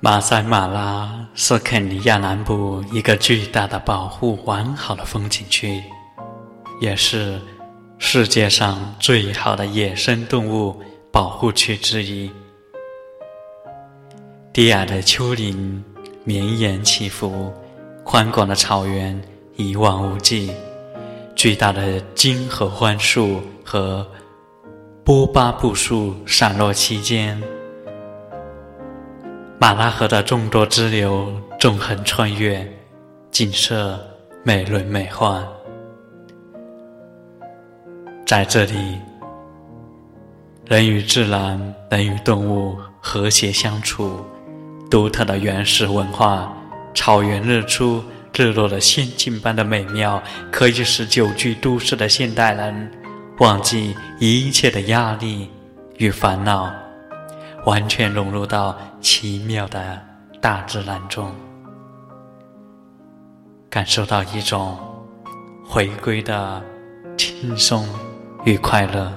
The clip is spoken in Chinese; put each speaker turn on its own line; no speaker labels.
马赛马拉是肯尼亚南部一个巨大的、保护完好的风景区，也是世界上最好的野生动物保护区之一。低矮的丘陵绵延起伏，宽广的草原一望无际，巨大的金合欢树和波巴布树散落其间。马拉河的众多支流纵横穿越，景色美轮美奂。在这里，人与自然、人与动物和谐相处，独特的原始文化、草原日出日落的仙境般的美妙，可以使久居都市的现代人忘记一切的压力与烦恼。完全融入到奇妙的大自然中，感受到一种回归的轻松与快乐。